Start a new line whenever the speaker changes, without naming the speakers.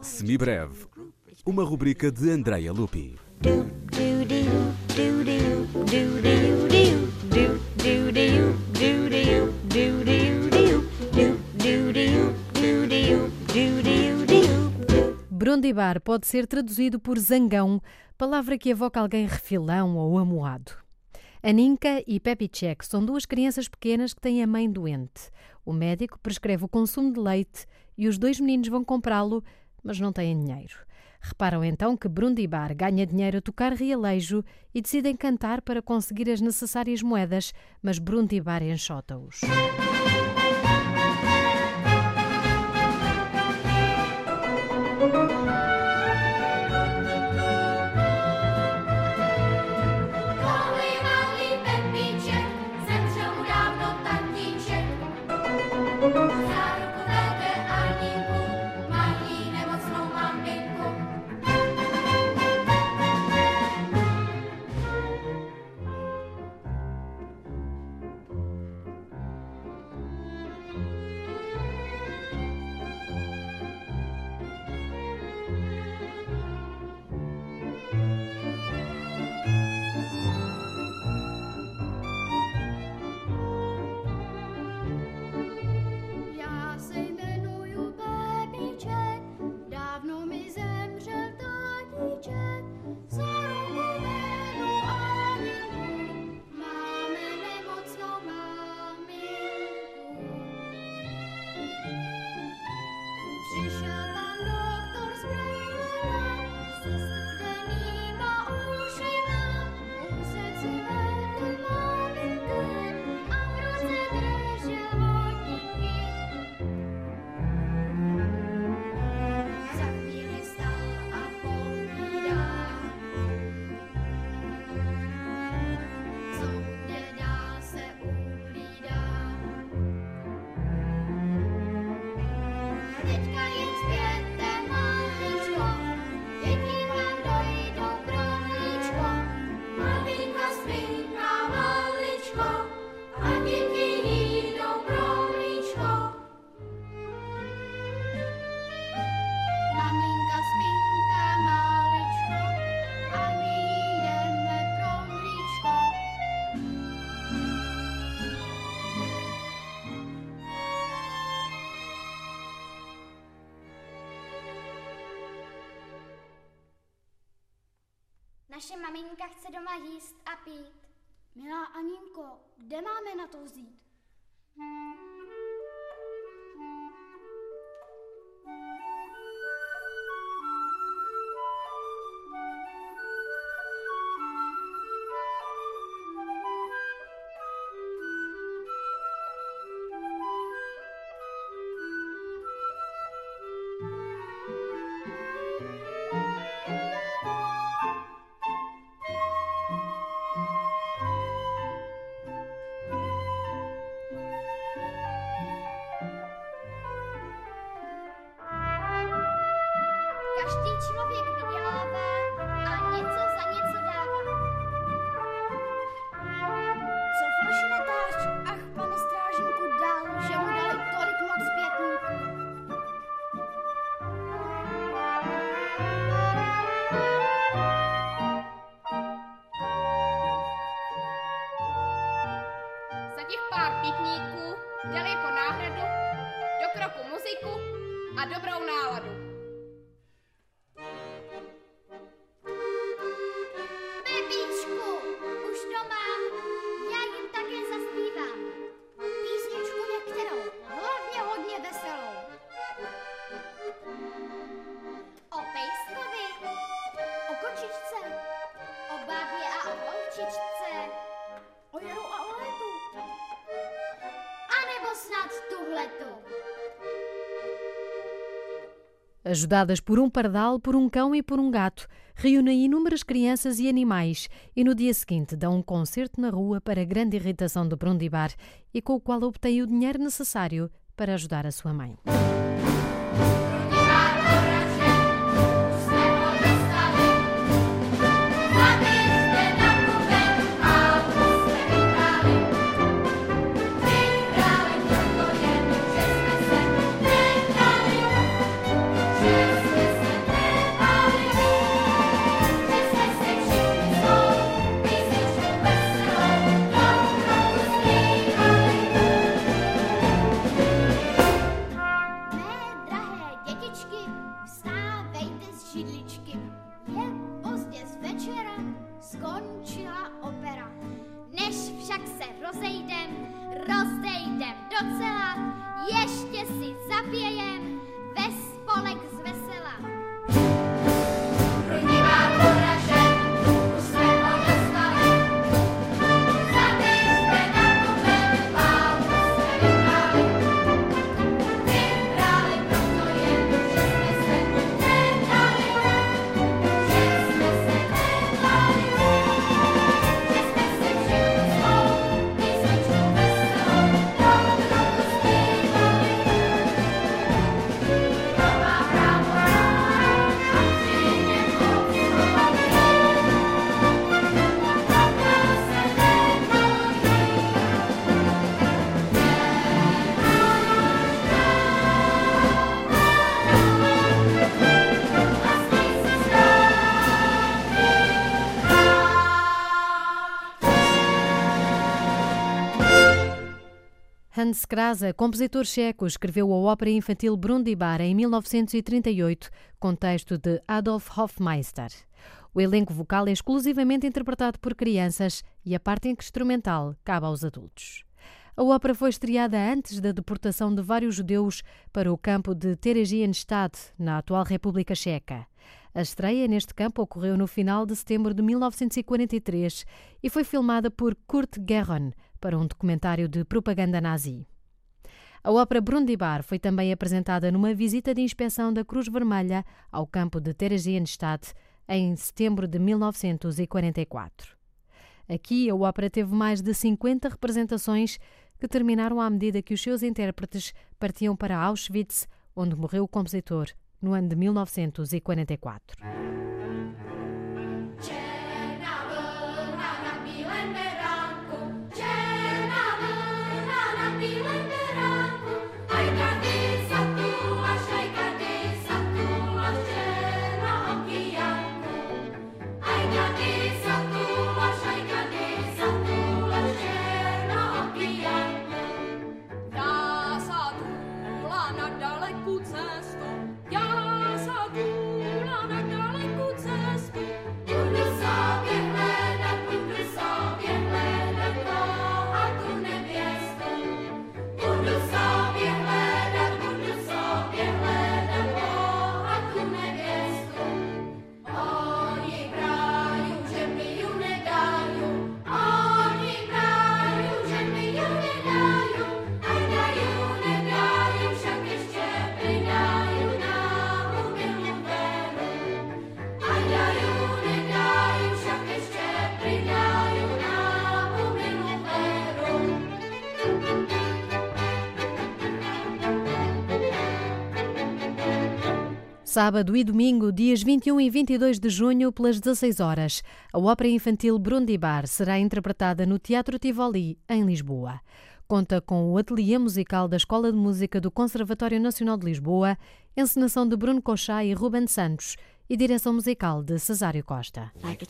Semibreve, uma rubrica de Andreia Lupi.
Brondibar pode ser traduzido por zangão, palavra que evoca alguém refilão ou amuado. Aninka e Pepicek são duas crianças pequenas que têm a mãe doente. O médico prescreve o consumo de leite e os dois meninos vão comprá-lo, mas não têm dinheiro. Reparam então que Brundibar ganha dinheiro a tocar realejo e decidem cantar para conseguir as necessárias moedas, mas Brundibar enxota-os.
Naše maminka chce doma jíst a pít.
Milá Aninko, kde máme na to vzít?
Každý
těch pár pitníků dal jako náhradu do kroku muziku a dobrou náladu.
Ajudadas por um pardal, por um cão e por um gato, reúnem inúmeras crianças e animais e no dia seguinte dão um concerto na rua para grande irritação do Brundibar e com o qual obtém o dinheiro necessário para ajudar a sua mãe.
skončila opera. Než však se rozejdem,
Milan Skrasa, compositor checo, escreveu a ópera infantil Brundibar em 1938, com texto de Adolf Hofmeister. O elenco vocal é exclusivamente interpretado por crianças e a parte instrumental cabe aos adultos. A ópera foi estreada antes da deportação de vários judeus para o campo de Theresienstadt, na atual República Checa. A estreia neste campo ocorreu no final de setembro de 1943 e foi filmada por Kurt Gerron, para um documentário de propaganda nazi. A ópera Brundibar foi também apresentada numa visita de inspeção da Cruz Vermelha ao campo de Theresienstadt em setembro de 1944. Aqui, a ópera teve mais de 50 representações que terminaram à medida que os seus intérpretes partiam para Auschwitz, onde morreu o compositor no ano de 1944. Sábado e domingo, dias 21 e 22 de junho, pelas 16 horas, a ópera infantil Brundibar será interpretada no Teatro Tivoli, em Lisboa. Conta com o ateliê musical da Escola de Música do Conservatório Nacional de Lisboa, encenação de Bruno Cochá e Ruben Santos e direção musical de Cesário Costa. Like